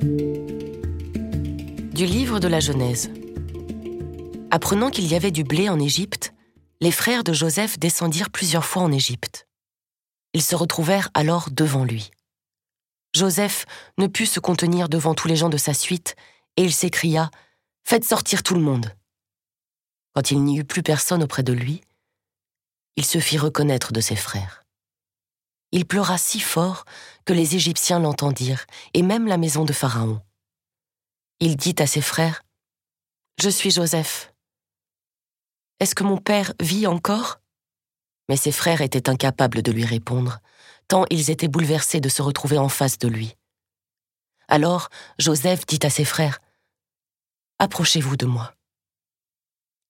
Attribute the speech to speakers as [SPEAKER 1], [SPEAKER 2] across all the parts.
[SPEAKER 1] Du livre de la Genèse. Apprenant qu'il y avait du blé en Égypte, les frères de Joseph descendirent plusieurs fois en Égypte. Ils se retrouvèrent alors devant lui. Joseph ne put se contenir devant tous les gens de sa suite, et il s'écria Faites sortir tout le monde. Quand il n'y eut plus personne auprès de lui, il se fit reconnaître de ses frères. Il pleura si fort que les Égyptiens l'entendirent, et même la maison de Pharaon. Il dit à ses frères, Je suis Joseph. Est-ce que mon père vit encore? Mais ses frères étaient incapables de lui répondre, tant ils étaient bouleversés de se retrouver en face de lui. Alors Joseph dit à ses frères, Approchez-vous de moi.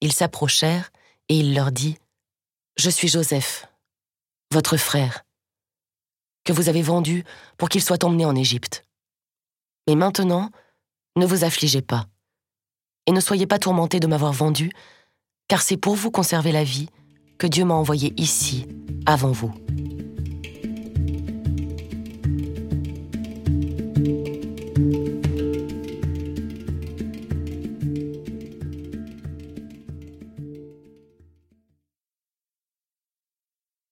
[SPEAKER 1] Ils s'approchèrent et il leur dit, Je suis Joseph, votre frère, que vous avez vendu pour qu'il soit emmené en Égypte. Mais maintenant, ne vous affligez pas, et ne soyez pas tourmentés de m'avoir vendu, car c'est pour vous conserver la vie que Dieu m'a envoyé ici, avant vous.